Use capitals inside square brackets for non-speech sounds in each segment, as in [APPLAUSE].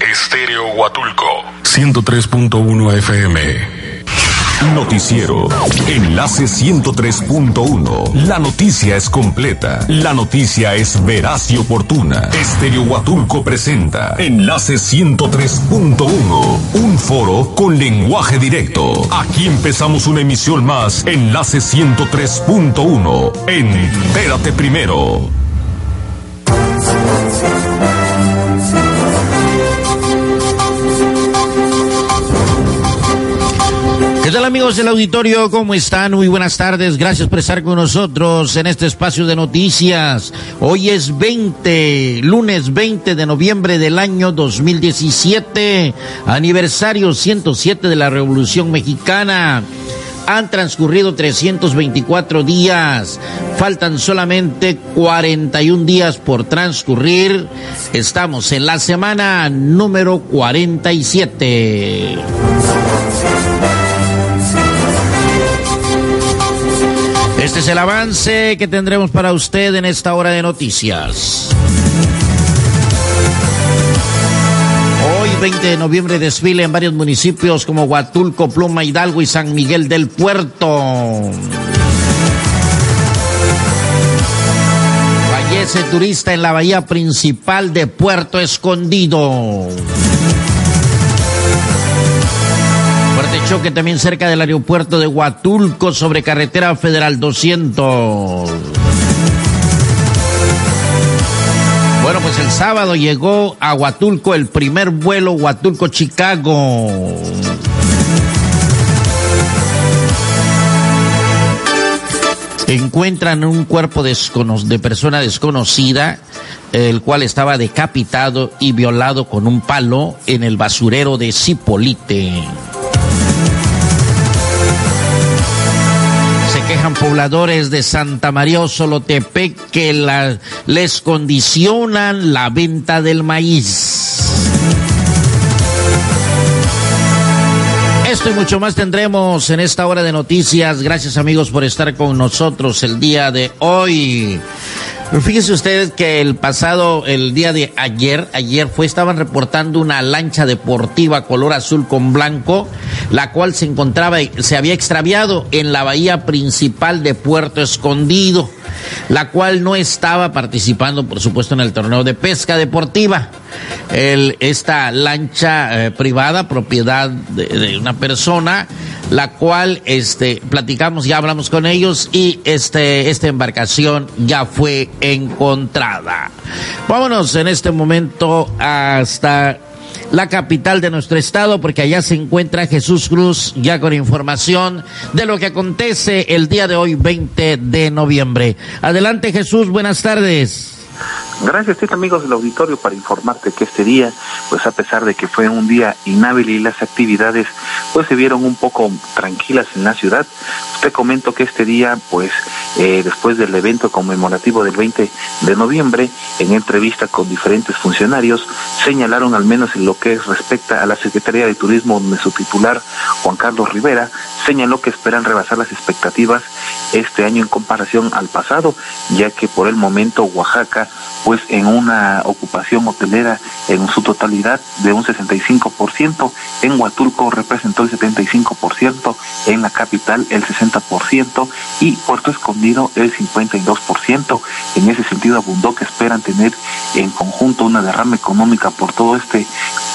Estéreo Huatulco, 103.1 FM. Noticiero. Enlace 103.1. La noticia es completa. La noticia es veraz y oportuna. Estéreo Huatulco presenta Enlace 103.1. Un foro con lenguaje directo. Aquí empezamos una emisión más. Enlace 103.1. Entérate primero. ¿Qué amigos del auditorio? ¿Cómo están? Muy buenas tardes. Gracias por estar con nosotros en este espacio de noticias. Hoy es 20, lunes 20 de noviembre del año 2017, aniversario 107 de la Revolución Mexicana. Han transcurrido 324 días, faltan solamente 41 días por transcurrir. Estamos en la semana número 47. Este es el avance que tendremos para usted en esta hora de noticias. Hoy, 20 de noviembre, desfile en varios municipios como Huatulco, Pluma, Hidalgo y San Miguel del Puerto. Fallece turista en la bahía principal de Puerto Escondido. Choque también cerca del aeropuerto de Huatulco sobre carretera federal 200. Bueno, pues el sábado llegó a Huatulco el primer vuelo Huatulco-Chicago. Encuentran un cuerpo de persona desconocida, el cual estaba decapitado y violado con un palo en el basurero de Cipolite. Quejan pobladores de Santa María Solotepec que les condicionan la venta del maíz. Esto y mucho más tendremos en esta hora de noticias. Gracias amigos por estar con nosotros el día de hoy. Fíjense ustedes que el pasado, el día de ayer, ayer fue, estaban reportando una lancha deportiva color azul con blanco, la cual se encontraba, se había extraviado en la bahía principal de Puerto Escondido, la cual no estaba participando, por supuesto, en el torneo de pesca deportiva. El, esta lancha eh, privada, propiedad de, de una persona, la cual este platicamos, ya hablamos con ellos y este esta embarcación ya fue encontrada. Vámonos en este momento hasta la capital de nuestro estado, porque allá se encuentra Jesús Cruz ya con información de lo que acontece el día de hoy, 20 de noviembre. Adelante Jesús, buenas tardes. Gracias, amigos del auditorio, para informarte que este día, pues a pesar de que fue un día inhábil y las actividades pues se vieron un poco tranquilas en la ciudad, te comento que este día, pues eh, después del evento conmemorativo del 20 de noviembre, en entrevista con diferentes funcionarios, señalaron al menos en lo que respecta a la Secretaría de Turismo, donde su titular, Juan Carlos Rivera, señaló que esperan rebasar las expectativas este año en comparación al pasado, ya que por el momento Oaxaca pues en una ocupación hotelera en su totalidad de un 65%, en Huatulco representó el 75%, en la capital el 60% y Puerto Escondido el 52%. En ese sentido abundó que esperan tener en conjunto una derrama económica por todo este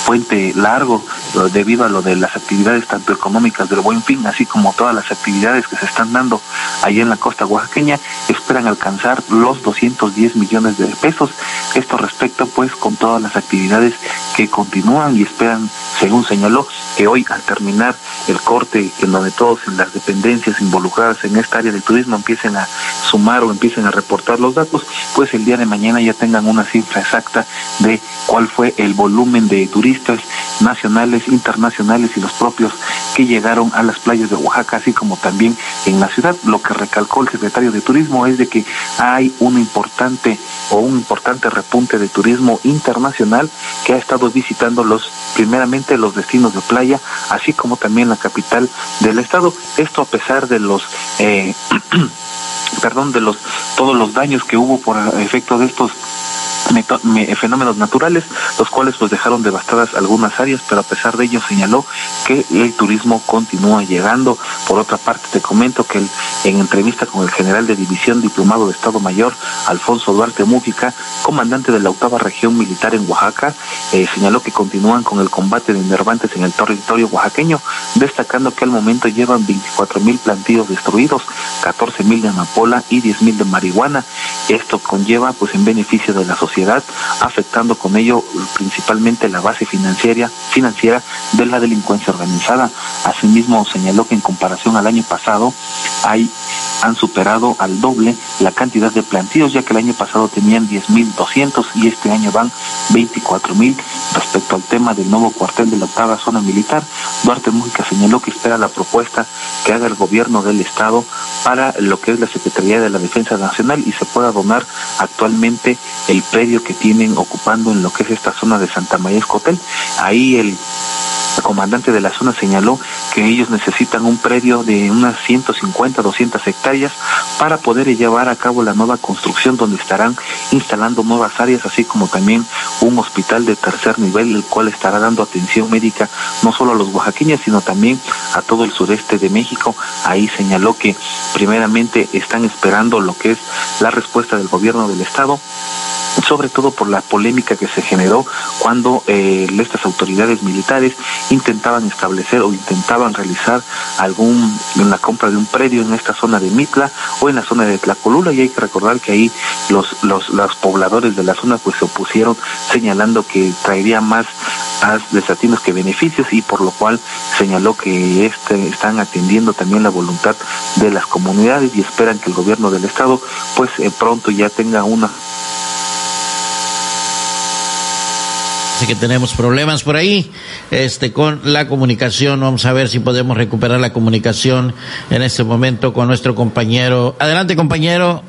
puente largo debido a lo de las actividades tanto económicas del Buen Fin, así como todas las actividades que se están dando allá en la costa oaxaqueña, esperan alcanzar los 210 millones de pesos. Esto respecto pues con todas las actividades que continúan y esperan, según señaló, que hoy al terminar el corte en donde todos las dependencias involucradas en esta área del turismo empiecen a sumar o empiecen a reportar los datos, pues el día de mañana ya tengan una cifra exacta de cuál fue el volumen de turistas nacionales, internacionales y los propios que llegaron a las playas de Oaxaca, así como también en la ciudad. Lo que recalcó el secretario de Turismo es de que hay un importante o un importante repunte de turismo internacional que ha estado visitando los primeramente los destinos de playa, así como también la capital del estado. Esto a pesar de los eh, [CLEARS THROAT] perdón, de los todos los daños que hubo por efecto de estos fenómenos naturales, los cuales pues dejaron devastadas algunas áreas, pero a pesar de ello señaló que el turismo continúa llegando. Por otra parte, te comento que en entrevista con el general de división diplomado de Estado Mayor, Alfonso Duarte Mújica, comandante de la octava región militar en Oaxaca, eh, señaló que continúan con el combate de nervantes en el territorio oaxaqueño, destacando que al momento llevan 24 mil plantíos destruidos, 14 mil de amapola y 10 mil de marihuana. Esto conlleva pues en beneficio de la sociedad, afectando con ello principalmente la base financiera, financiera de la delincuencia organizada. Asimismo señaló que en comparación al año pasado hay han superado al doble la cantidad de plantíos, ya que el año pasado tenían 10.200 y este año van 24.000. Respecto al tema del nuevo cuartel de la octava zona militar, Duarte Mújica señaló que espera la propuesta que haga el gobierno del Estado para lo que es la Secretaría de la Defensa Nacional y se pueda donar actualmente el predio que tienen ocupando en lo que es esta zona de Santa María Escotel. Ahí el el comandante de la zona señaló que ellos necesitan un predio de unas 150, 200 hectáreas para poder llevar a cabo la nueva construcción donde estarán instalando nuevas áreas, así como también un hospital de tercer nivel, el cual estará dando atención médica no solo a los oaxaqueños, sino también a todo el sureste de México. Ahí señaló que primeramente están esperando lo que es la respuesta del gobierno del estado sobre todo por la polémica que se generó cuando eh, estas autoridades militares intentaban establecer o intentaban realizar algún la compra de un predio en esta zona de Mitla o en la zona de Tlacolula. Y hay que recordar que ahí los los, los pobladores de la zona pues se opusieron señalando que traería más desatinos que beneficios y por lo cual señaló que este, están atendiendo también la voluntad de las comunidades y esperan que el gobierno del estado pues eh, pronto ya tenga una Que tenemos problemas por ahí este, con la comunicación. Vamos a ver si podemos recuperar la comunicación en este momento con nuestro compañero. Adelante, compañero.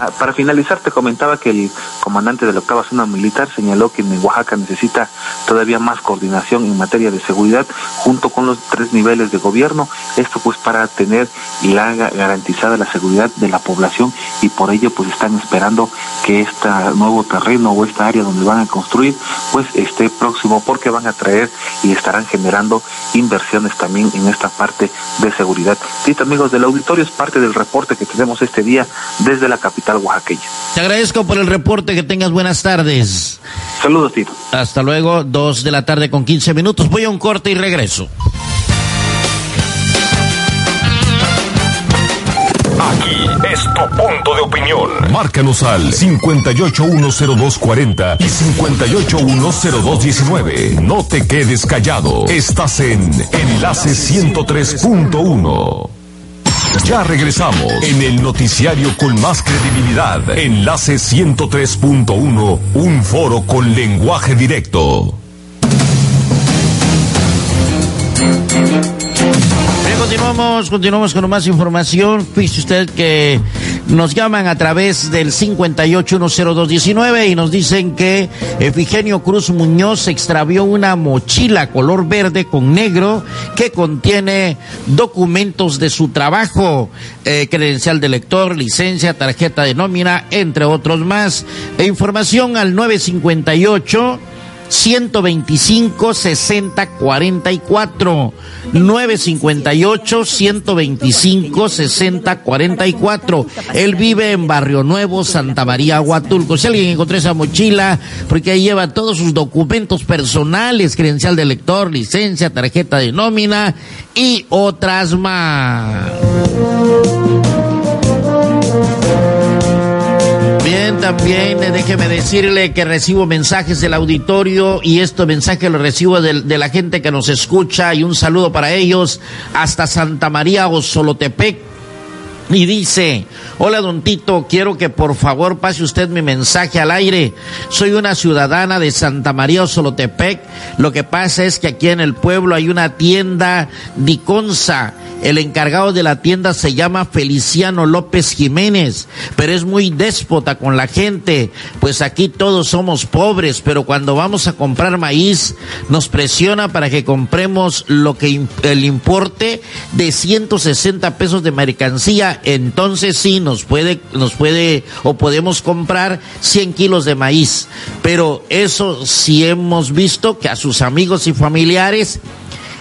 Ah, para finalizar, te comentaba que el comandante de la octava zona militar señaló que en Oaxaca necesita todavía más coordinación en materia de seguridad junto con los tres niveles de gobierno. Esto pues para tener la garantizada la seguridad de la población y por ello pues están esperando que este nuevo terreno o esta área donde van a construir pues esté próximo porque van a traer y estarán generando inversiones también en esta parte de seguridad. Sí, amigos del auditorio, es parte del reporte que tenemos este día desde la capital te agradezco por el reporte, que tengas buenas tardes. Saludos, Tito. Hasta luego, dos de la tarde con 15 minutos. Voy a un corte y regreso. Aquí es tu punto de opinión. Márcanos al 581024 y 581029. No te quedes callado. Estás en Enlace 103.1. Ya regresamos en el noticiario con más credibilidad. Enlace 103.1, un foro con lenguaje directo. continuamos, continuamos con más información. Fíjese usted que nos llaman a través del 58100219 y nos dicen que Efigenio Cruz Muñoz extravió una mochila color verde con negro que contiene documentos de su trabajo, eh, credencial de lector, licencia, tarjeta de nómina, entre otros más. E información al 958 125 60 44 958 125 60 44 él vive en Barrio Nuevo Santa María Huatulco. Si alguien encontró esa mochila porque ahí lleva todos sus documentos personales credencial de lector licencia tarjeta de nómina y otras más también déjeme decirle que recibo mensajes del auditorio y este mensaje lo recibo de, la gente que nos escucha y un saludo para ellos hasta Santa María o Solotepec. Y dice, hola don Tito, quiero que por favor pase usted mi mensaje al aire. Soy una ciudadana de Santa María Solotepec. Lo que pasa es que aquí en el pueblo hay una tienda Diconsa El encargado de la tienda se llama Feliciano López Jiménez, pero es muy déspota con la gente, pues aquí todos somos pobres, pero cuando vamos a comprar maíz nos presiona para que compremos lo que el importe de 160 pesos de mercancía, entonces sí nos puede nos puede o podemos comprar 100 kilos de maíz, pero eso sí hemos visto que a sus amigos y familiares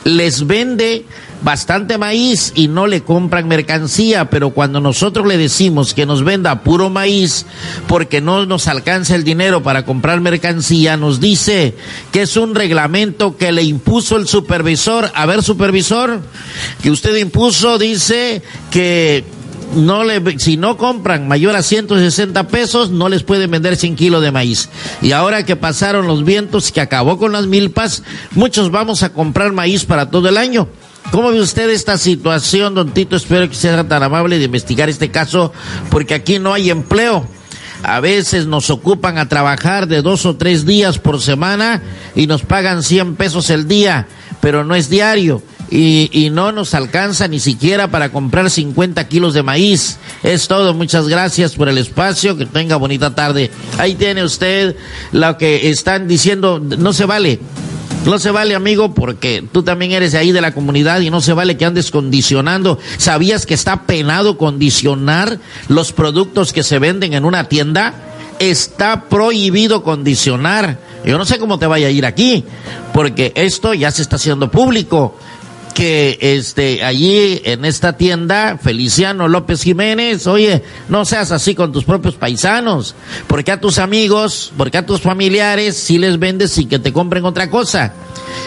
les vende bastante maíz y no le compran mercancía, pero cuando nosotros le decimos que nos venda puro maíz porque no nos alcanza el dinero para comprar mercancía, nos dice que es un reglamento que le impuso el supervisor. A ver, supervisor, que usted impuso, dice que no le, si no compran mayor a 160 pesos, no les pueden vender 100 kilos de maíz. Y ahora que pasaron los vientos, que acabó con las milpas, muchos vamos a comprar maíz para todo el año. ¿Cómo ve usted esta situación, don Tito? Espero que sea tan amable de investigar este caso, porque aquí no hay empleo. A veces nos ocupan a trabajar de dos o tres días por semana y nos pagan 100 pesos el día, pero no es diario y, y, no nos alcanza ni siquiera para comprar 50 kilos de maíz. Es todo, muchas gracias por el espacio, que tenga bonita tarde. Ahí tiene usted lo que están diciendo, no se vale. No se vale, amigo, porque tú también eres de ahí de la comunidad y no se vale que andes condicionando. ¿Sabías que está penado condicionar los productos que se venden en una tienda? Está prohibido condicionar. Yo no sé cómo te vaya a ir aquí, porque esto ya se está haciendo público que este allí en esta tienda Feliciano López Jiménez, oye, no seas así con tus propios paisanos, porque a tus amigos, porque a tus familiares si les vendes y que te compren otra cosa.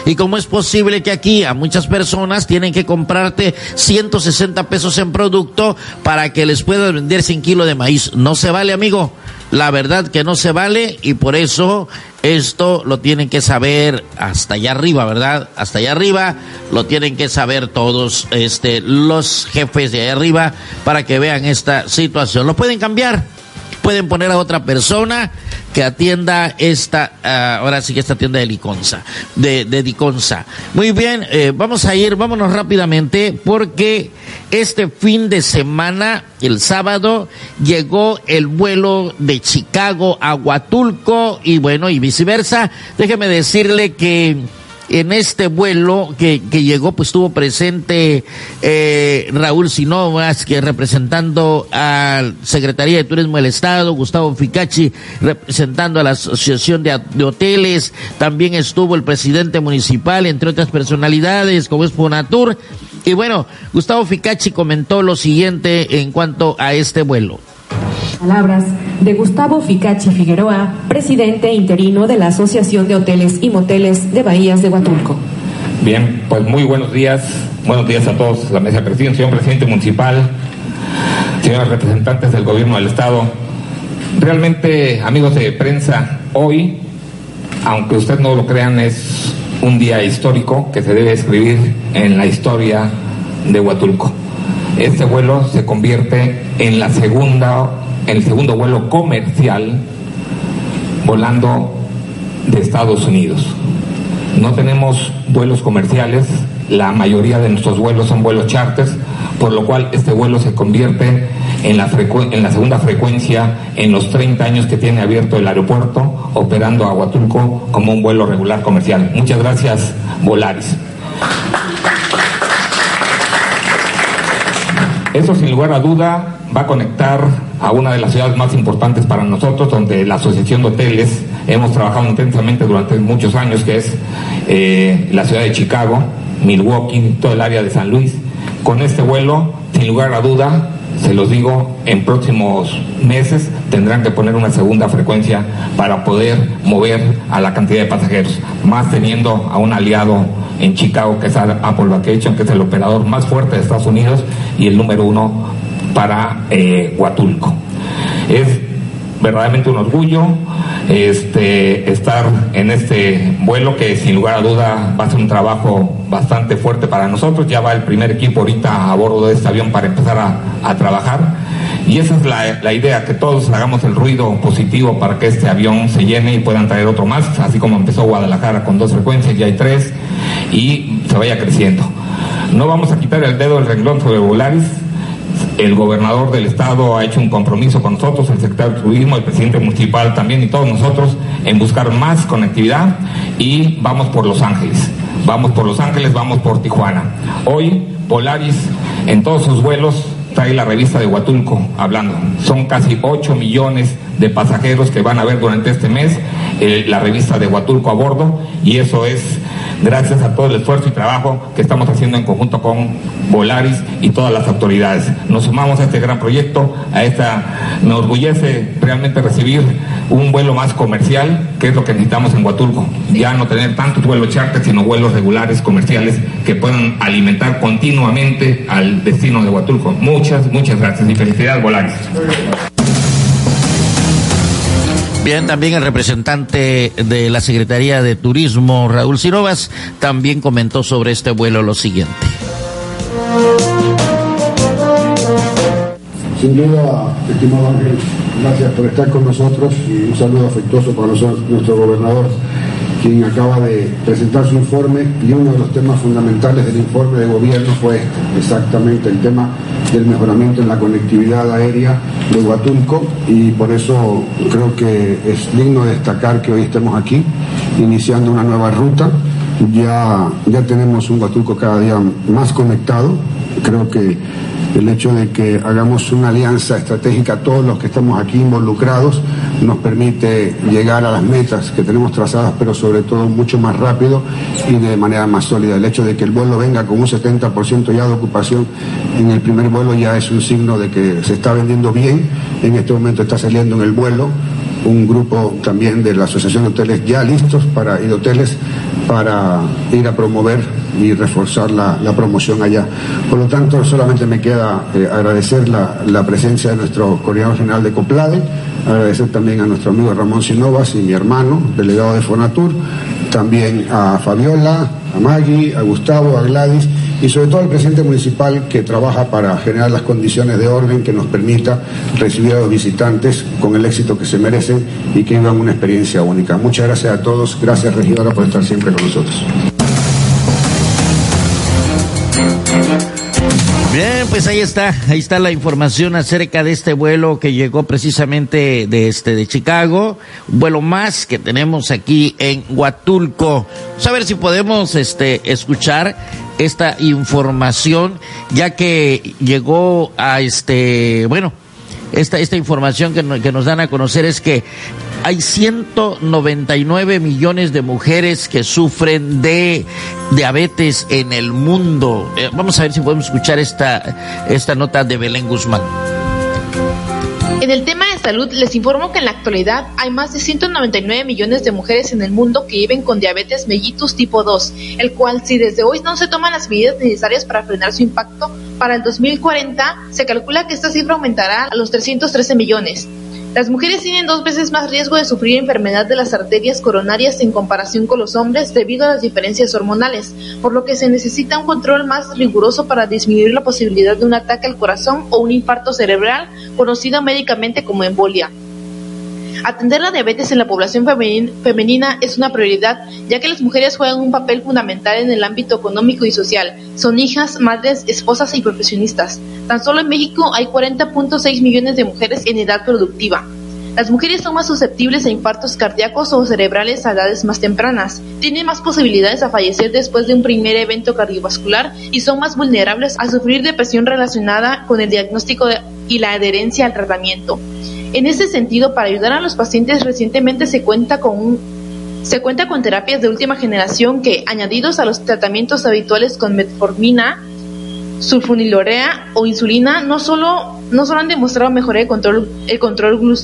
Y cómo es posible que aquí a muchas personas tienen que comprarte 160 pesos en producto para que les puedas vender 100 kilos de maíz. No se vale, amigo. La verdad que no se vale y por eso esto lo tienen que saber hasta allá arriba, ¿verdad? Hasta allá arriba lo tienen que saber todos este los jefes de allá arriba para que vean esta situación. Lo pueden cambiar pueden poner a otra persona que atienda esta, uh, ahora sí que esta tienda de Liconza, de, de Diconza. Muy bien, eh, vamos a ir, vámonos rápidamente, porque este fin de semana, el sábado, llegó el vuelo de Chicago a Huatulco y bueno, y viceversa. Déjeme decirle que en este vuelo que, que llegó, pues estuvo presente eh, Raúl Sinovas, que representando a Secretaría de Turismo del Estado, Gustavo Ficachi representando a la Asociación de, de, Hoteles, también estuvo el presidente municipal, entre otras personalidades, como es Fonatur. Y bueno, Gustavo Ficachi comentó lo siguiente en cuanto a este vuelo. Palabras de Gustavo Ficachi Figueroa, presidente interino de la Asociación de Hoteles y Moteles de Bahías de Huatulco. Bien, pues muy buenos días, buenos días a todos, la mesa de presidente, señor presidente municipal, señores representantes del gobierno del Estado. Realmente, amigos de prensa, hoy, aunque ustedes no lo crean, es un día histórico que se debe escribir en la historia de Huatulco. Este vuelo se convierte en la segunda el segundo vuelo comercial volando de Estados Unidos. No tenemos vuelos comerciales, la mayoría de nuestros vuelos son vuelos charters, por lo cual este vuelo se convierte en la, en la segunda frecuencia en los 30 años que tiene abierto el aeropuerto, operando a como un vuelo regular comercial. Muchas gracias, Volaris. Eso sin lugar a duda va a conectar a una de las ciudades más importantes para nosotros, donde la Asociación de Hoteles hemos trabajado intensamente durante muchos años, que es eh, la ciudad de Chicago, Milwaukee, todo el área de San Luis. Con este vuelo, sin lugar a duda, se los digo, en próximos meses tendrán que poner una segunda frecuencia para poder mover a la cantidad de pasajeros, más teniendo a un aliado en Chicago que es Apple Vacation, que es el operador más fuerte de Estados Unidos y el número uno para eh, Huatulco. Es verdaderamente un orgullo este, estar en este vuelo que sin lugar a duda va a ser un trabajo bastante fuerte para nosotros. Ya va el primer equipo ahorita a bordo de este avión para empezar a, trabajar. Y esa es la, la, idea, que todos hagamos el ruido positivo para que este avión se llene y puedan traer otro más, así como empezó Guadalajara con dos frecuencias, ya hay tres, y se vaya creciendo. No vamos a quitar el dedo del renglón sobre Volaris. El gobernador del estado ha hecho un compromiso con nosotros, el secretario de Turismo, el presidente municipal también y todos nosotros en buscar más conectividad y vamos por Los Ángeles. Vamos por Los Ángeles, vamos por Tijuana. Hoy Polaris en todos sus vuelos trae la revista de Huatulco hablando. Son casi 8 millones de pasajeros que van a ver durante este mes eh, la revista de Huatulco a bordo y eso es gracias a todo el esfuerzo y trabajo que estamos haciendo en conjunto con Volaris y todas las autoridades. Nos sumamos a este gran proyecto, a esta, me orgullece realmente recibir un vuelo más comercial, que es lo que necesitamos en Huatulco. Ya no tener tantos vuelos charter, sino vuelos regulares comerciales que puedan alimentar continuamente al destino de Huatulco. Muchas, muchas gracias y felicidades, Volaris. También el representante de la Secretaría de Turismo, Raúl Sinovas, también comentó sobre este vuelo lo siguiente. Sin duda, estimado Ángel, gracias por estar con nosotros y un saludo afectuoso para nuestro gobernador quien acaba de presentar su informe y uno de los temas fundamentales del informe de gobierno fue este, exactamente el tema del mejoramiento en la conectividad aérea de Huatulco y por eso creo que es digno destacar que hoy estemos aquí iniciando una nueva ruta. Ya, ya tenemos un Huatulco cada día más conectado. Creo que el hecho de que hagamos una alianza estratégica, todos los que estamos aquí involucrados, nos permite llegar a las metas que tenemos trazadas, pero sobre todo mucho más rápido y de manera más sólida. El hecho de que el vuelo venga con un 70% ya de ocupación en el primer vuelo ya es un signo de que se está vendiendo bien. En este momento está saliendo en el vuelo un grupo también de la Asociación de Hoteles ya listos para, y de hoteles para ir a promover y reforzar la, promoción allá. Por lo tanto, solamente me queda eh, agradecer la, la, presencia de nuestro coordinador general de COPLADE, agradecer también a nuestro amigo Ramón Sinovas y mi hermano, delegado de Fonatur, también a Fabiola, a Maggie, a Gustavo, a Gladys y sobre todo al presidente municipal que trabaja para generar las condiciones de orden que nos permita recibir a los visitantes con el éxito que se merecen y que vivan una experiencia única. Muchas gracias a todos, gracias regidora por estar siempre con nosotros. Bien, pues ahí está, ahí está la información acerca de este vuelo que llegó precisamente de este de Chicago, un vuelo más que tenemos aquí en Huatulco. Vamos a ver si podemos este escuchar esta información ya que llegó a este, bueno, esta, esta información que, que nos dan a conocer es que hay 199 millones de mujeres que sufren de diabetes en el mundo. Eh, vamos a ver si podemos escuchar esta, esta nota de Belén Guzmán. En el tema de salud, les informo que en la actualidad hay más de 199 millones de mujeres en el mundo que viven con diabetes mellitus tipo 2, el cual si desde hoy no se toman las medidas necesarias para frenar su impacto, para el 2040 se calcula que esta cifra aumentará a los 313 millones. Las mujeres tienen dos veces más riesgo de sufrir enfermedad de las arterias coronarias en comparación con los hombres debido a las diferencias hormonales, por lo que se necesita un control más riguroso para disminuir la posibilidad de un ataque al corazón o un infarto cerebral, conocido médicamente como embolia. Atender la diabetes en la población femenina es una prioridad, ya que las mujeres juegan un papel fundamental en el ámbito económico y social. Son hijas, madres, esposas y profesionistas. Tan solo en México hay 40.6 millones de mujeres en edad productiva. Las mujeres son más susceptibles a infartos cardíacos o cerebrales a edades más tempranas, tienen más posibilidades a fallecer después de un primer evento cardiovascular y son más vulnerables a sufrir depresión relacionada con el diagnóstico y la adherencia al tratamiento. En ese sentido, para ayudar a los pacientes recientemente se cuenta con se cuenta con terapias de última generación que, añadidos a los tratamientos habituales con metformina, sulfonilurea o insulina, no solo, no solo han demostrado mejorar el control, el control,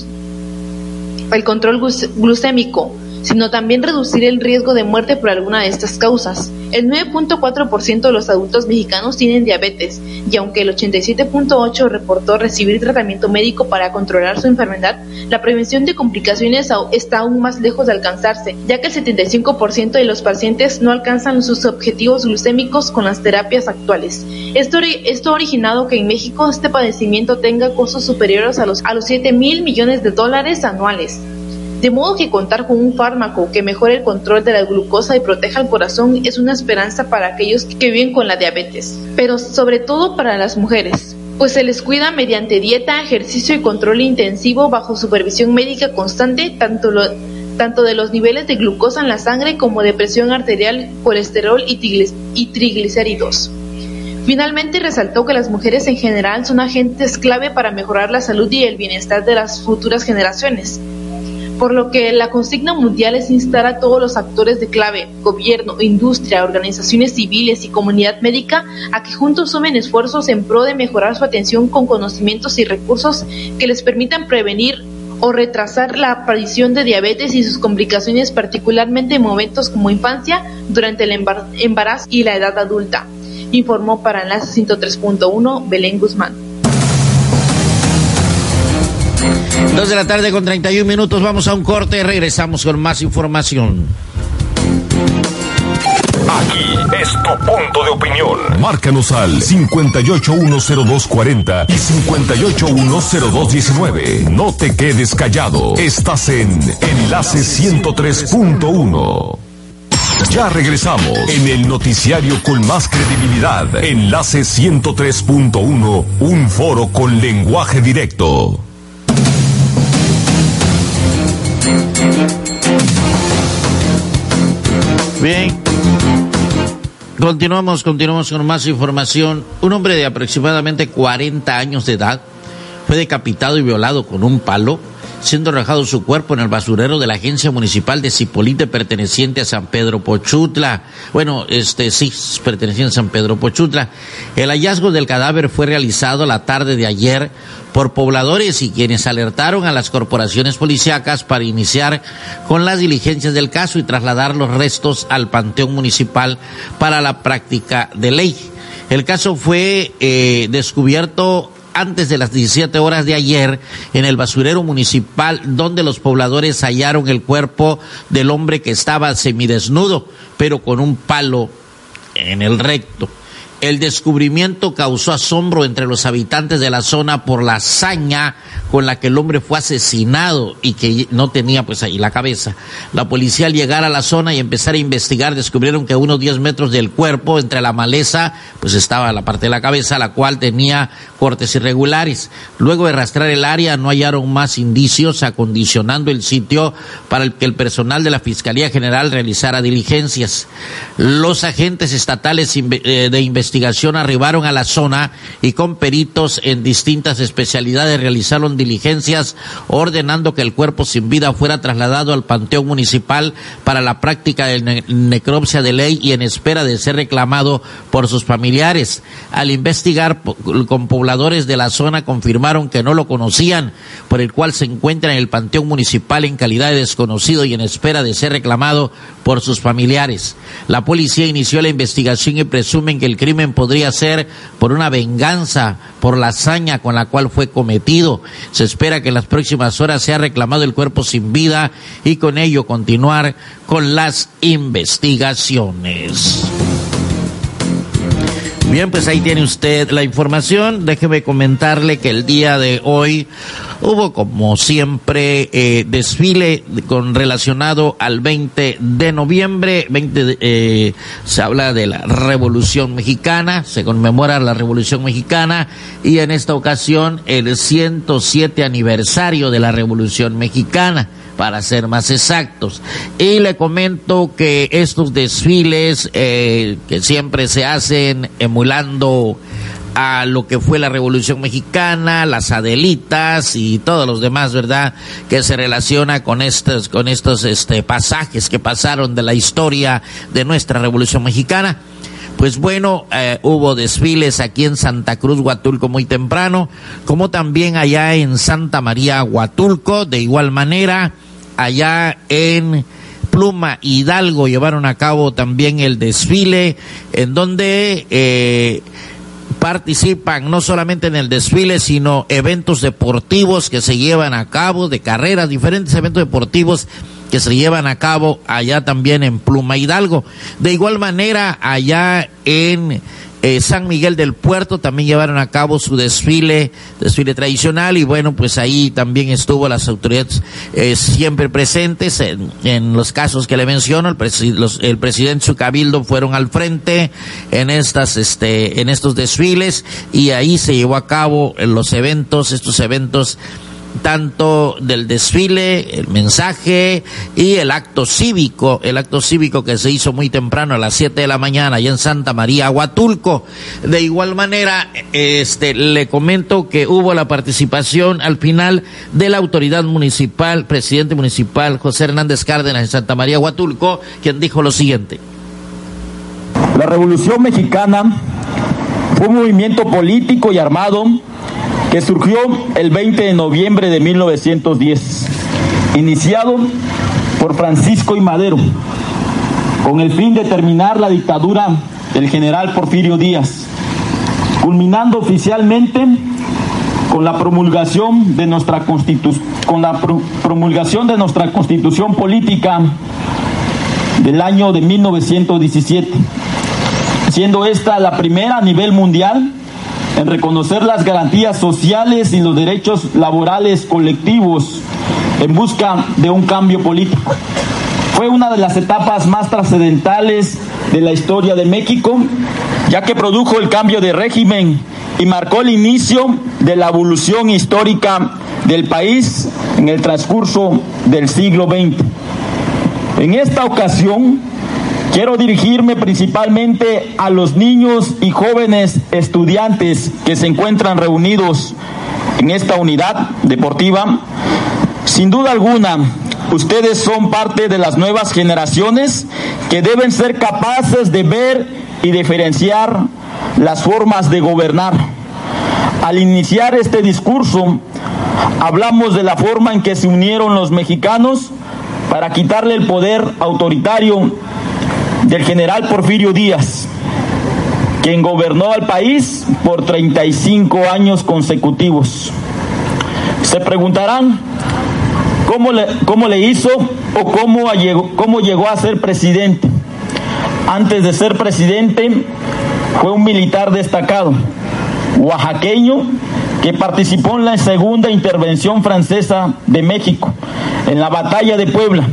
el control glucémico, sino también reducir el riesgo de muerte por alguna de estas causas. El 9.4% de los adultos mexicanos tienen diabetes y aunque el 87.8% reportó recibir tratamiento médico para controlar su enfermedad, la prevención de complicaciones está aún más lejos de alcanzarse, ya que el 75% de los pacientes no alcanzan sus objetivos glucémicos con las terapias actuales. Esto, esto ha originado que en México este padecimiento tenga costos superiores a los, a los 7 mil millones de dólares anuales. De modo que contar con un fármaco que mejore el control de la glucosa y proteja el corazón es una esperanza para aquellos que viven con la diabetes, pero sobre todo para las mujeres, pues se les cuida mediante dieta, ejercicio y control intensivo bajo supervisión médica constante, tanto, tanto de los niveles de glucosa en la sangre como de presión arterial, colesterol y triglicéridos. Finalmente resaltó que las mujeres en general son agentes clave para mejorar la salud y el bienestar de las futuras generaciones, por lo que la consigna mundial es instar a todos los actores de clave, gobierno, industria, organizaciones civiles y comunidad médica a que juntos sumen esfuerzos en pro de mejorar su atención con conocimientos y recursos que les permitan prevenir o retrasar la aparición de diabetes y sus complicaciones, particularmente en momentos como infancia, durante el embarazo y la edad adulta informó para Enlace 103.1 Belén Guzmán. Dos de la tarde con 31 minutos, vamos a un corte y regresamos con más información. Aquí es tu punto de opinión. Márcanos al 581024 y 581029. No te quedes callado. Estás en Enlace 103.1. Ya regresamos en el noticiario con más credibilidad. Enlace 103.1, un foro con lenguaje directo. Bien. Continuamos, continuamos con más información. Un hombre de aproximadamente 40 años de edad fue decapitado y violado con un palo siendo arrojado su cuerpo en el basurero de la agencia municipal de Cipolite perteneciente a San Pedro Pochutla. Bueno, este sí, perteneciente a San Pedro Pochutla. El hallazgo del cadáver fue realizado la tarde de ayer por pobladores y quienes alertaron a las corporaciones policíacas para iniciar con las diligencias del caso y trasladar los restos al Panteón Municipal para la práctica de ley. El caso fue eh, descubierto antes de las 17 horas de ayer en el basurero municipal donde los pobladores hallaron el cuerpo del hombre que estaba semidesnudo, pero con un palo en el recto. El descubrimiento causó asombro entre los habitantes de la zona por la hazaña con la que el hombre fue asesinado y que no tenía pues ahí la cabeza. La policía al llegar a la zona y empezar a investigar descubrieron que a unos 10 metros del cuerpo, entre la maleza, pues estaba la parte de la cabeza, la cual tenía cortes irregulares. Luego de rastrear el área no hallaron más indicios acondicionando el sitio para que el personal de la Fiscalía General realizara diligencias. Los agentes estatales eh, de investigación arribaron a la zona y con peritos en distintas especialidades realizaron diligencias ordenando que el cuerpo sin vida fuera trasladado al Panteón Municipal para la práctica de necropsia de ley y en espera de ser reclamado por sus familiares. Al investigar con población de la zona confirmaron que no lo conocían, por el cual se encuentra en el Panteón Municipal en calidad de desconocido y en espera de ser reclamado por sus familiares. La policía inició la investigación y presumen que el crimen podría ser por una venganza por la hazaña con la cual fue cometido. Se espera que en las próximas horas sea reclamado el cuerpo sin vida y con ello continuar con las investigaciones. Bien, pues ahí tiene usted la información. Déjeme comentarle que el día de hoy hubo, como siempre, eh, desfile con relacionado al 20 de noviembre. 20 eh, se habla de la Revolución Mexicana, se conmemora la Revolución Mexicana y en esta ocasión el 107 aniversario de la Revolución Mexicana para ser más exactos. Y le comento que estos desfiles eh, que siempre se hacen emulando a lo que fue la Revolución Mexicana, las Adelitas y todos los demás, ¿verdad? Que se relaciona con estos, con estos este, pasajes que pasaron de la historia de nuestra Revolución Mexicana. Pues bueno, eh, hubo desfiles aquí en Santa Cruz, Huatulco muy temprano, como también allá en Santa María, Huatulco, de igual manera allá en Pluma Hidalgo llevaron a cabo también el desfile en donde eh, participan no solamente en el desfile, sino eventos deportivos que se llevan a cabo, de carreras, diferentes eventos deportivos que se llevan a cabo allá también en Pluma Hidalgo. De igual manera, allá en eh, San Miguel del Puerto también llevaron a cabo su desfile, desfile tradicional y bueno, pues ahí también estuvo las autoridades eh, siempre presentes en, los casos que le menciono, el, el presidente su cabildo fueron al frente en estas, este, en estos desfiles y ahí se llevó a cabo los eventos, estos eventos tanto del desfile, el mensaje y el acto cívico, el acto cívico que se hizo muy temprano a las 7 de la mañana allá en Santa María, Huatulco. De igual manera, este, le comento que hubo la participación al final de la autoridad municipal, presidente municipal José Hernández Cárdenas en Santa María, Huatulco, quien dijo lo siguiente. La Revolución Mexicana fue un movimiento político y armado que surgió el 20 de noviembre de 1910, iniciado por Francisco y Madero, con el fin de terminar la dictadura del general Porfirio Díaz, culminando oficialmente con la promulgación de nuestra constitución, con la promulgación de nuestra constitución política del año de 1917, siendo esta la primera a nivel mundial en reconocer las garantías sociales y los derechos laborales colectivos en busca de un cambio político. Fue una de las etapas más trascendentales de la historia de México, ya que produjo el cambio de régimen y marcó el inicio de la evolución histórica del país en el transcurso del siglo XX. En esta ocasión, Quiero dirigirme principalmente a los niños y jóvenes estudiantes que se encuentran reunidos en esta unidad deportiva. Sin duda alguna, ustedes son parte de las nuevas generaciones que deben ser capaces de ver y diferenciar las formas de gobernar. Al iniciar este discurso, hablamos de la forma en que se unieron los mexicanos para quitarle el poder autoritario del general Porfirio Díaz, quien gobernó al país por 35 años consecutivos. Se preguntarán cómo le, cómo le hizo o cómo cómo llegó a ser presidente. Antes de ser presidente fue un militar destacado, oaxaqueño, que participó en la segunda intervención francesa de México, en la batalla de Puebla,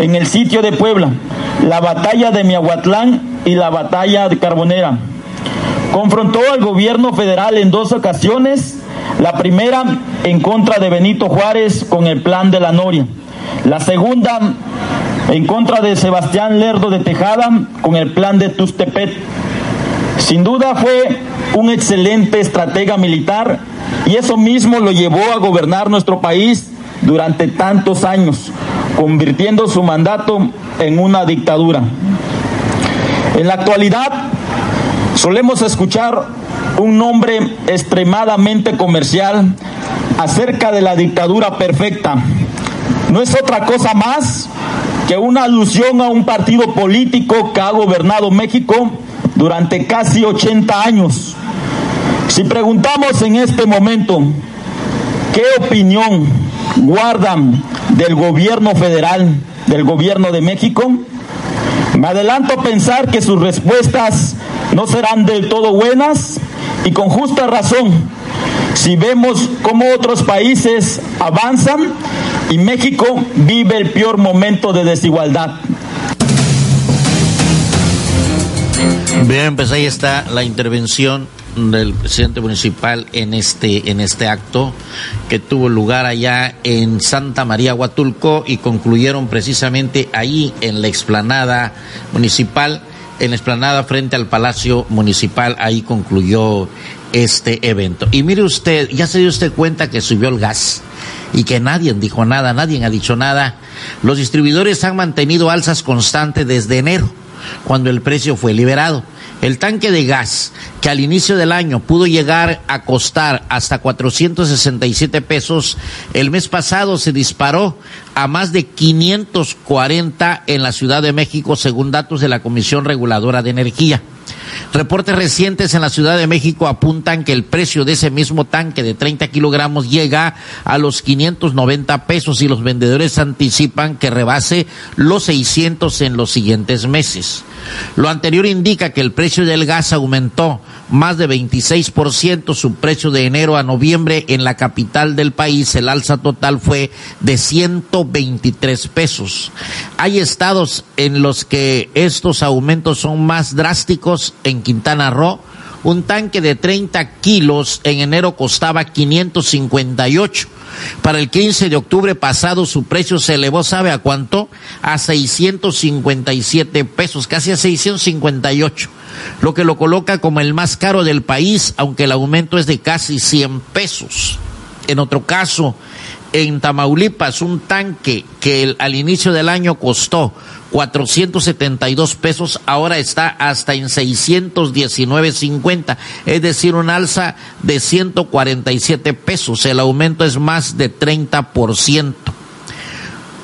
en el sitio de Puebla, la batalla de Miahuatlán y la batalla de Carbonera. Confrontó al gobierno federal en dos ocasiones, la primera en contra de Benito Juárez con el plan de la Noria, la segunda en contra de Sebastián Lerdo de Tejada con el plan de Tustepet. Sin duda fue un excelente estratega militar y eso mismo lo llevó a gobernar nuestro país durante tantos años, convirtiendo su mandato en una dictadura. En la actualidad solemos escuchar un nombre extremadamente comercial acerca de la dictadura perfecta. No es otra cosa más que una alusión a un partido político que ha gobernado México durante casi 80 años. Si preguntamos en este momento qué opinión guardan del gobierno federal del gobierno de México? Me adelanto a pensar que sus respuestas no serán del todo buenas y con justa razón si vemos cómo otros países avanzan y México vive el peor momento de desigualdad. Bien, pues ahí está la intervención del presidente municipal en este en este acto que tuvo lugar allá en Santa María Huatulco y concluyeron precisamente ahí en la explanada municipal en la explanada frente al Palacio Municipal ahí concluyó este evento. Y mire usted, ya se dio usted cuenta que subió el gas y que nadie dijo nada, nadie ha dicho nada. Los distribuidores han mantenido alzas constantes desde enero, cuando el precio fue liberado. El tanque de gas, que al inicio del año pudo llegar a costar hasta 467 pesos, el mes pasado se disparó a más de 540 en la Ciudad de México, según datos de la Comisión Reguladora de Energía. Reportes recientes en la Ciudad de México apuntan que el precio de ese mismo tanque de 30 kilogramos llega a los 590 pesos y los vendedores anticipan que rebase los 600 en los siguientes meses. Lo anterior indica que el precio del gas aumentó más de 26%, su precio de enero a noviembre en la capital del país, el alza total fue de 123 pesos. Hay estados en los que estos aumentos son más drásticos, en Quintana Roo, un tanque de 30 kilos en enero costaba 558. Para el 15 de octubre pasado su precio se elevó, ¿sabe a cuánto? A 657 pesos, casi a 658, lo que lo coloca como el más caro del país, aunque el aumento es de casi 100 pesos. En otro caso, en Tamaulipas, un tanque que al inicio del año costó 472 pesos, ahora está hasta en 619.50, es decir, un alza de 147 pesos. El aumento es más de 30%.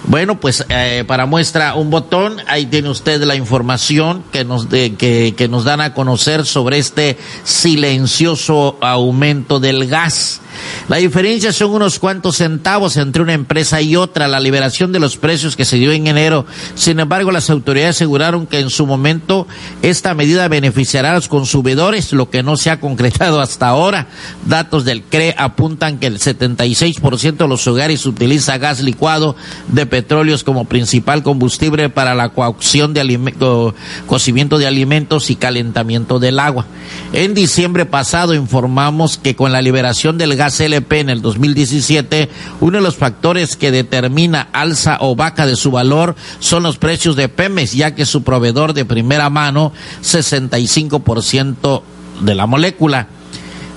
Bueno, pues eh, para muestra un botón, ahí tiene usted la información que nos, de, que, nos dan a conocer sobre este silencioso aumento del gas. La diferencia son unos cuantos centavos entre una empresa y otra, la liberación de los precios que se dio en enero. Sin embargo, las autoridades aseguraron que en su momento esta medida beneficiará a los consumidores, lo que no se ha concretado hasta ahora. Datos del CRE apuntan que el 76% de los hogares utiliza gas licuado de petróleos como principal combustible para la cocción de alimentos, cocimiento de alimentos y calentamiento del agua. En diciembre pasado informamos que con la liberación del gas CLP en el 2017, uno de los factores que determina alza o baja de su valor son los precios de Pemex, ya que su proveedor de primera mano, 65% de la molécula.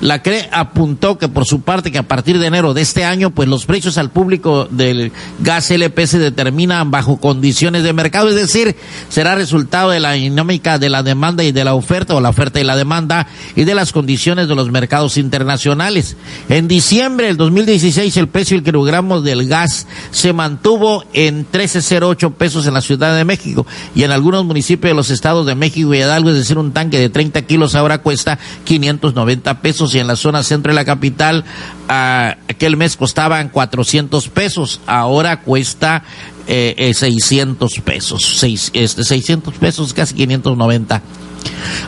La CRE apuntó que por su parte que a partir de enero de este año, pues los precios al público del gas LP se determinan bajo condiciones de mercado, es decir, será resultado de la dinámica de la demanda y de la oferta o la oferta y la demanda y de las condiciones de los mercados internacionales. En diciembre del 2016 el precio del kilogramo del gas se mantuvo en 13.08 pesos en la Ciudad de México y en algunos municipios de los estados de México y Hidalgo, es decir, un tanque de 30 kilos ahora cuesta 590 pesos y en la zona centro de la capital uh, aquel mes costaban 400 pesos, ahora cuesta eh, 600 eh, pesos, seis, este, 600 pesos, casi 590.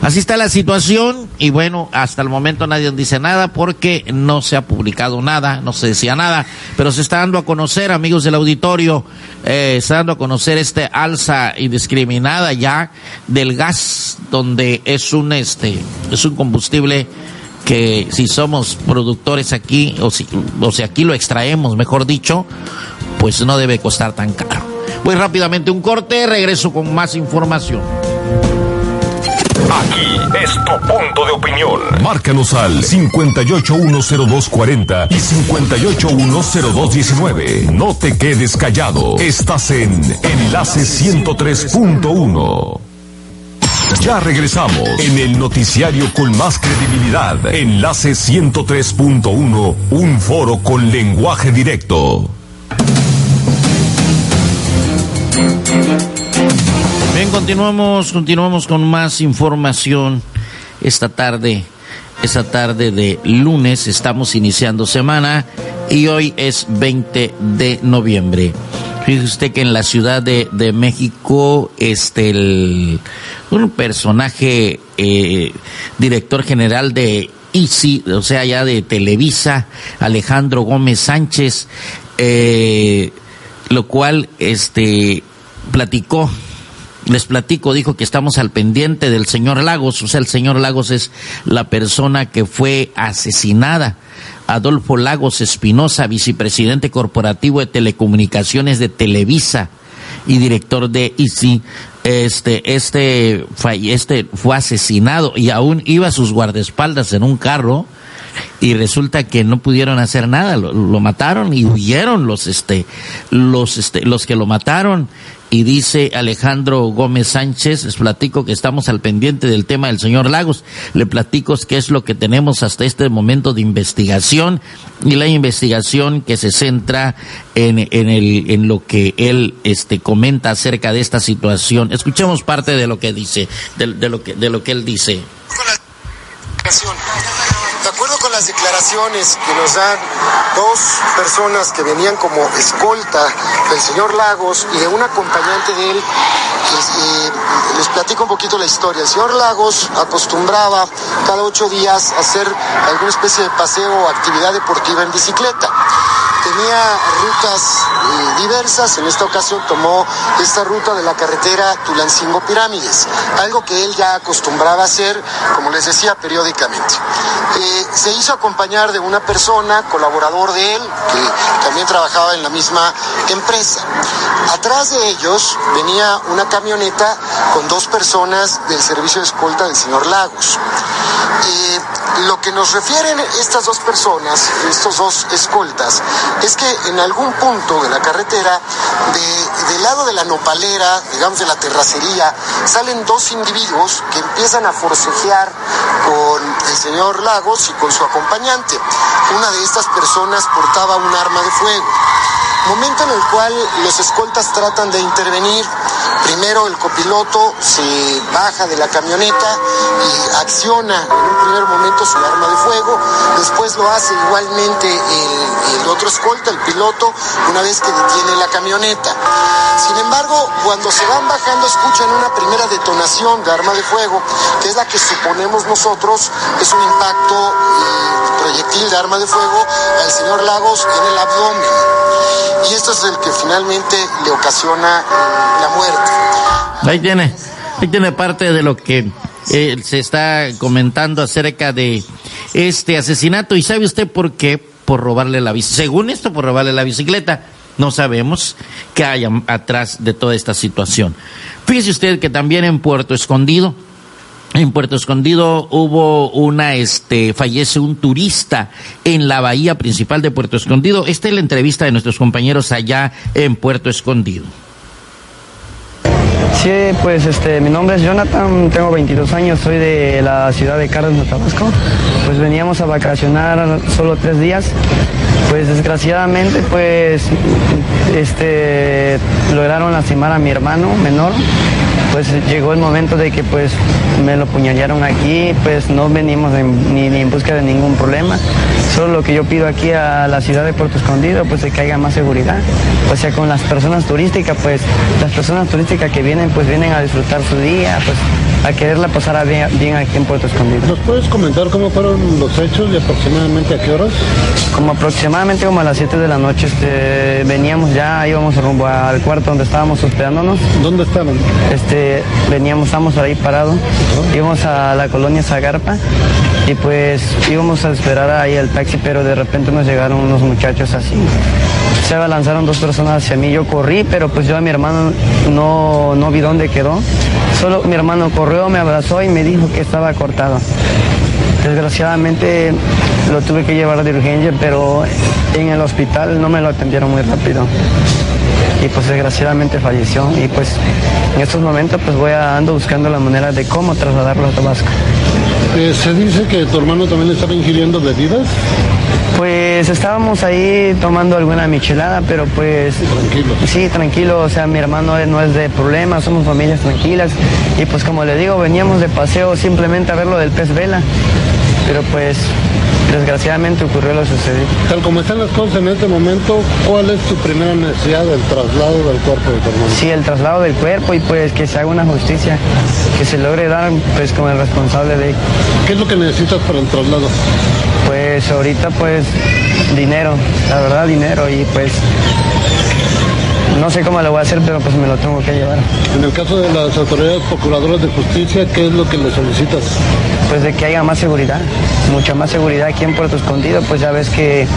Así está la situación y bueno, hasta el momento nadie dice nada porque no se ha publicado nada, no se decía nada, pero se está dando a conocer, amigos del auditorio, eh, está dando a conocer este alza indiscriminada ya del gas, donde es un este, es un combustible que si somos productores aquí, o si, o si aquí lo extraemos, mejor dicho, pues no debe costar tan caro. Voy rápidamente un corte, regreso con más información. Aquí es tu punto de opinión. Márcanos al 581024 y 581029. No te quedes callado. Estás en Enlace 103.1. Ya regresamos en el noticiario con más credibilidad. Enlace 103.1, un foro con lenguaje directo. Bien, continuamos, continuamos con más información esta tarde. Esta tarde de lunes estamos iniciando semana y hoy es 20 de noviembre. Fíjese usted que en la Ciudad de, de México, este, el, un personaje, eh, director general de ICI, o sea, ya de Televisa, Alejandro Gómez Sánchez, eh, lo cual, este, platicó les platico, dijo que estamos al pendiente del señor Lagos, o sea, el señor Lagos es la persona que fue asesinada. Adolfo Lagos Espinosa, vicepresidente corporativo de telecomunicaciones de Televisa y director de ICI, este, este, este fue asesinado y aún iba a sus guardaespaldas en un carro y resulta que no pudieron hacer nada, lo, lo, mataron y huyeron los, este, los, este, los que lo mataron y dice Alejandro Gómez Sánchez, les platico que estamos al pendiente del tema del señor Lagos, le platico qué es lo que tenemos hasta este momento de investigación y la investigación que se centra en, en, el, en lo que él este, comenta acerca de esta situación. Escuchemos parte de lo que dice, de, de lo, que, de lo que él dice. Con las declaraciones que nos dan dos personas que venían como escolta del señor Lagos y de un acompañante de él, eh, les platico un poquito la historia. El señor Lagos acostumbraba cada ocho días hacer alguna especie de paseo o actividad deportiva en bicicleta tenía rutas eh, diversas. En esta ocasión tomó esta ruta de la carretera Tulancingo Pirámides, algo que él ya acostumbraba a hacer, como les decía, periódicamente. Eh, se hizo acompañar de una persona, colaborador de él, que también trabajaba en la misma empresa. Atrás de ellos venía una camioneta con dos personas del servicio de escolta del señor Lagos. Lo que nos refieren estas dos personas, estos dos escoltas, es que en algún punto de la carretera, de, del lado de la nopalera, digamos de la terracería, salen dos individuos que empiezan a forcejear con el señor Lagos y con su acompañante. Una de estas personas portaba un arma de fuego momento en el cual los escoltas tratan de intervenir. Primero el copiloto se baja de la camioneta y acciona en un primer momento su arma de fuego, después lo hace igualmente el, otro escolta, el piloto, una vez que detiene la camioneta. Sin embargo, cuando se van bajando escuchan una primera detonación de arma de fuego, que es la que suponemos nosotros es un impacto y proyectil de arma de fuego al señor Lagos en el abdomen y esto es el que finalmente le ocasiona eh, la muerte. Ahí tiene, ahí tiene parte de lo que eh, se está comentando acerca de este asesinato. ¿Y sabe usted por qué? Por robarle la bicicleta. Según esto, por robarle la bicicleta. No sabemos qué hay atrás de toda esta situación. Fíjese usted que también en Puerto Escondido, en Puerto Escondido hubo una, este, fallece un turista en la bahía principal de Puerto Escondido. Esta es la entrevista de nuestros compañeros allá en Puerto Escondido. Sí, pues este, mi nombre es Jonathan, tengo 22 años, soy de la ciudad de Cárdenas, Tabasco. Pues veníamos a vacacionar solo tres días. Pues desgraciadamente, pues, este, lograron lastimar a mi hermano menor pues llegó el momento de que pues me lo puñalearon aquí, pues no venimos en, ni, ni, en busca de ningún problema. Solo lo que yo pido aquí a la ciudad de Puerto Escondido, pues es que haya más seguridad. O sea, con las personas turísticas, pues las personas turísticas que vienen, pues vienen a disfrutar su día, pues a quererla pasar bien, bien aquí en Puerto Escondido. ¿Nos puedes comentar cómo fueron los hechos y aproximadamente a qué horas? Como aproximadamente como a las 7 de la noche este, veníamos ya, íbamos rumbo al cuarto donde estábamos hospedándonos. ¿Dónde estaban? Este, veníamos, estábamos ahí parados, íbamos a la colonia Zagarpa y pues íbamos a esperar ahí el taxi, pero de repente nos llegaron unos muchachos así. Se lanzaron dos personas hacia mí, yo corrí, pero pues yo a mi hermano no, no vi dónde quedó. Solo mi hermano corrió, me abrazó y me dijo que estaba cortado. Desgraciadamente lo tuve que llevar de urgencia, pero en el hospital no me lo atendieron muy rápido. Y pues desgraciadamente falleció. Y pues en estos momentos pues voy a, ando buscando la manera de cómo trasladarlo a Tabasco. Eh, ¿Se dice que tu hermano también estaba ingiriendo bebidas? Pues estábamos ahí tomando alguna michelada, pero pues... Tranquilo. Sí, tranquilo, o sea, mi hermano no es de problemas, somos familias tranquilas. Y pues como le digo, veníamos de paseo simplemente a ver lo del pez vela. Pero pues desgraciadamente ocurrió lo sucedido. Tal como están las cosas en este momento, ¿cuál es tu primera necesidad del traslado del cuerpo de tu hermano? Sí, el traslado del cuerpo y pues que se haga una justicia, que se logre dar pues como el responsable de... ¿Qué es lo que necesitas para el traslado? Pues ahorita pues dinero, la verdad dinero y pues no sé cómo lo voy a hacer, pero pues me lo tengo que llevar. En el caso de las autoridades procuradoras de justicia, ¿qué es lo que le solicitas? Pues de que haya más seguridad, mucha más seguridad aquí en Puerto Escondido, pues ya ves que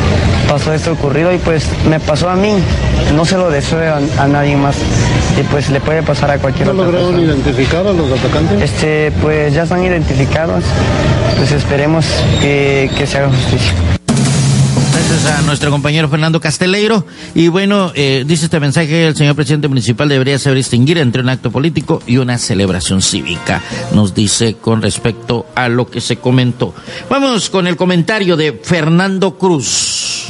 pasó esto ocurrido y pues me pasó a mí, no se lo deseo a, a nadie más y pues le puede pasar a cualquier ¿No otra lograron persona. identificar a los atacantes? Este, pues ya están identificados, pues esperemos que, que se haga justicia. A nuestro compañero Fernando Casteleiro. Y bueno, eh, dice este mensaje, el señor presidente municipal debería saber distinguir entre un acto político y una celebración cívica, nos dice con respecto a lo que se comentó. Vamos con el comentario de Fernando Cruz.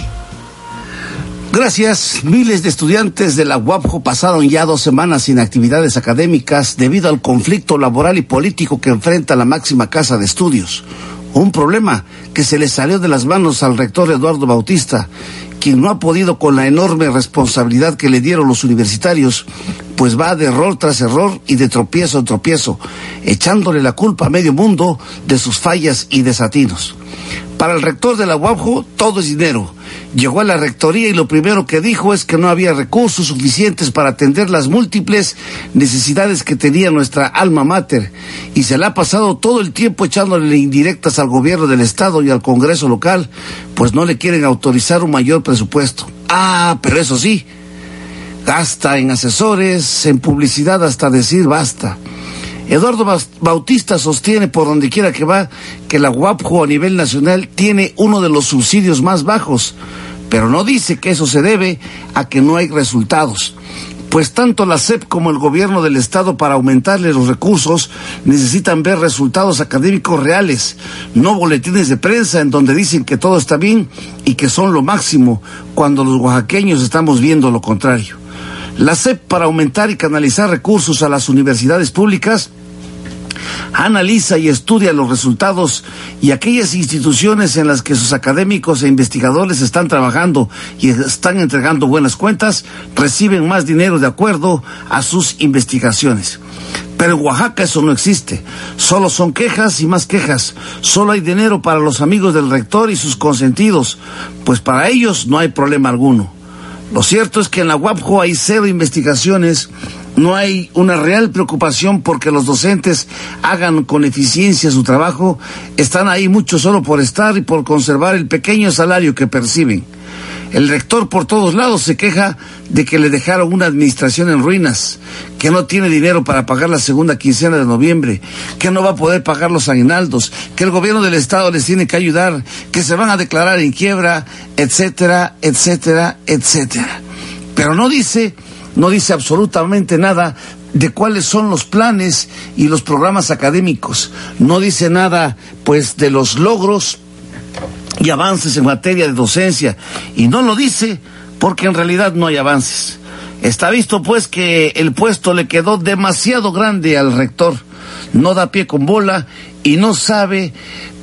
Gracias. Miles de estudiantes de la UAPJO pasaron ya dos semanas sin actividades académicas debido al conflicto laboral y político que enfrenta la máxima casa de estudios. Un problema que se le salió de las manos al rector Eduardo Bautista, quien no ha podido con la enorme responsabilidad que le dieron los universitarios, pues va de error tras error y de tropiezo en tropiezo, echándole la culpa a medio mundo de sus fallas y desatinos. Para el rector de la todo es dinero. Llegó a la rectoría y lo primero que dijo es que no había recursos suficientes para atender las múltiples necesidades que tenía nuestra alma mater y se le ha pasado todo el tiempo echándole indirectas al gobierno del estado y al Congreso local, pues no le quieren autorizar un mayor presupuesto. Ah, pero eso sí, gasta en asesores, en publicidad hasta decir basta. Eduardo Bautista sostiene por donde quiera que va que la UAPJO a nivel nacional tiene uno de los subsidios más bajos, pero no dice que eso se debe a que no hay resultados. Pues tanto la SEP como el gobierno del Estado para aumentarle los recursos necesitan ver resultados académicos reales, no boletines de prensa en donde dicen que todo está bien y que son lo máximo, cuando los oaxaqueños estamos viendo lo contrario. La SEP, para aumentar y canalizar recursos a las universidades públicas, analiza y estudia los resultados y aquellas instituciones en las que sus académicos e investigadores están trabajando y están entregando buenas cuentas, reciben más dinero de acuerdo a sus investigaciones. Pero en Oaxaca eso no existe. Solo son quejas y más quejas. Solo hay dinero para los amigos del rector y sus consentidos, pues para ellos no hay problema alguno. Lo cierto es que en la UAPJO hay cero investigaciones, no hay una real preocupación porque los docentes hagan con eficiencia su trabajo, están ahí mucho solo por estar y por conservar el pequeño salario que perciben. El rector por todos lados se queja de que le dejaron una administración en ruinas, que no tiene dinero para pagar la segunda quincena de noviembre, que no va a poder pagar los aguinaldos, que el gobierno del estado les tiene que ayudar, que se van a declarar en quiebra, etcétera, etcétera, etcétera. Pero no dice, no dice absolutamente nada de cuáles son los planes y los programas académicos. No dice nada, pues, de los logros y avances en materia de docencia. Y no lo dice porque en realidad no hay avances. Está visto pues que el puesto le quedó demasiado grande al rector. No da pie con bola y no sabe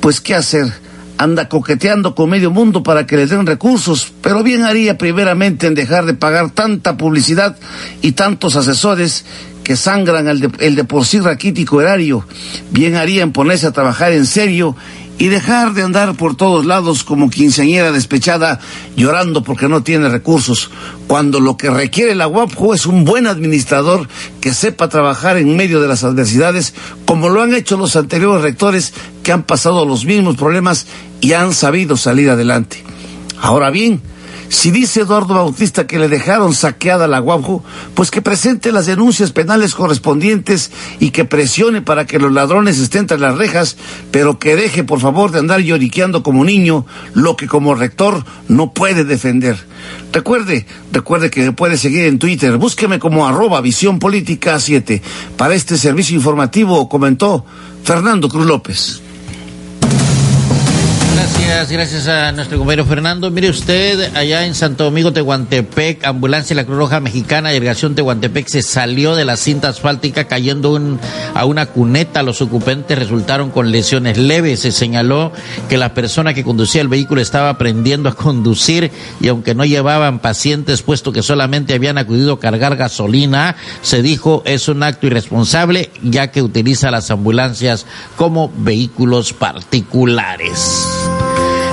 pues qué hacer. Anda coqueteando con medio mundo para que le den recursos, pero bien haría primeramente en dejar de pagar tanta publicidad y tantos asesores que sangran el de, el de por sí raquítico erario. Bien haría en ponerse a trabajar en serio y dejar de andar por todos lados como quinceañera despechada llorando porque no tiene recursos, cuando lo que requiere la UAPJO es un buen administrador que sepa trabajar en medio de las adversidades como lo han hecho los anteriores rectores que han pasado los mismos problemas y han sabido salir adelante. Ahora bien, si dice Eduardo Bautista que le dejaron saqueada la Guapo, pues que presente las denuncias penales correspondientes y que presione para que los ladrones estén tras las rejas, pero que deje por favor de andar lloriqueando como niño lo que como rector no puede defender. Recuerde, recuerde que puede seguir en Twitter, búsqueme como arroba visión política 7. Para este servicio informativo comentó Fernando Cruz López. Gracias, gracias a nuestro compañero Fernando. Mire usted, allá en Santo Domingo, Tehuantepec, ambulancia de la Cruz Roja Mexicana, irrigación Tehuantepec, se salió de la cinta asfáltica cayendo un, a una cuneta. Los ocupantes resultaron con lesiones leves. Se señaló que la persona que conducía el vehículo estaba aprendiendo a conducir y aunque no llevaban pacientes, puesto que solamente habían acudido a cargar gasolina, se dijo es un acto irresponsable ya que utiliza las ambulancias como vehículos particulares.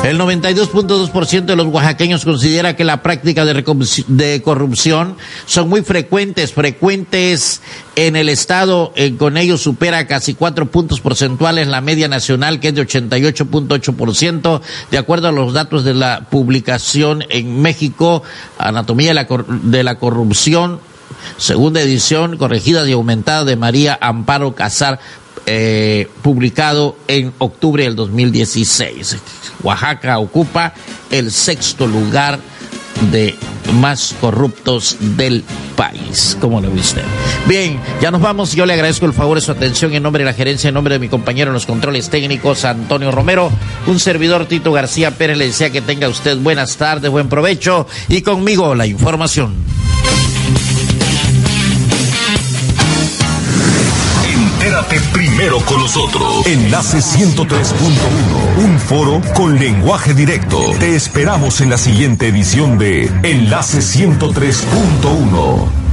El 92.2% de los oaxaqueños considera que la práctica de, corrupción son muy frecuentes, frecuentes en el estado, eh, con ello supera casi cuatro puntos porcentuales la media nacional, que es de 88.8%, de acuerdo a los datos de la publicación en México, Anatomía de la, de la Corrupción, segunda edición, corregida y aumentada de María Amparo Casar eh, publicado en octubre del 2016. Oaxaca ocupa el sexto lugar de más corruptos del país. ¿Cómo lo ve usted? Bien, ya nos vamos. Yo le agradezco el favor de su atención en nombre de la gerencia, en nombre de mi compañero en los controles técnicos, Antonio Romero. Un servidor, Tito García Pérez, le decía que tenga usted buenas tardes, buen provecho y conmigo la información. Entérate primero con nosotros. Enlace 103.1. Un foro con lenguaje directo. Te esperamos en la siguiente edición de Enlace 103.1.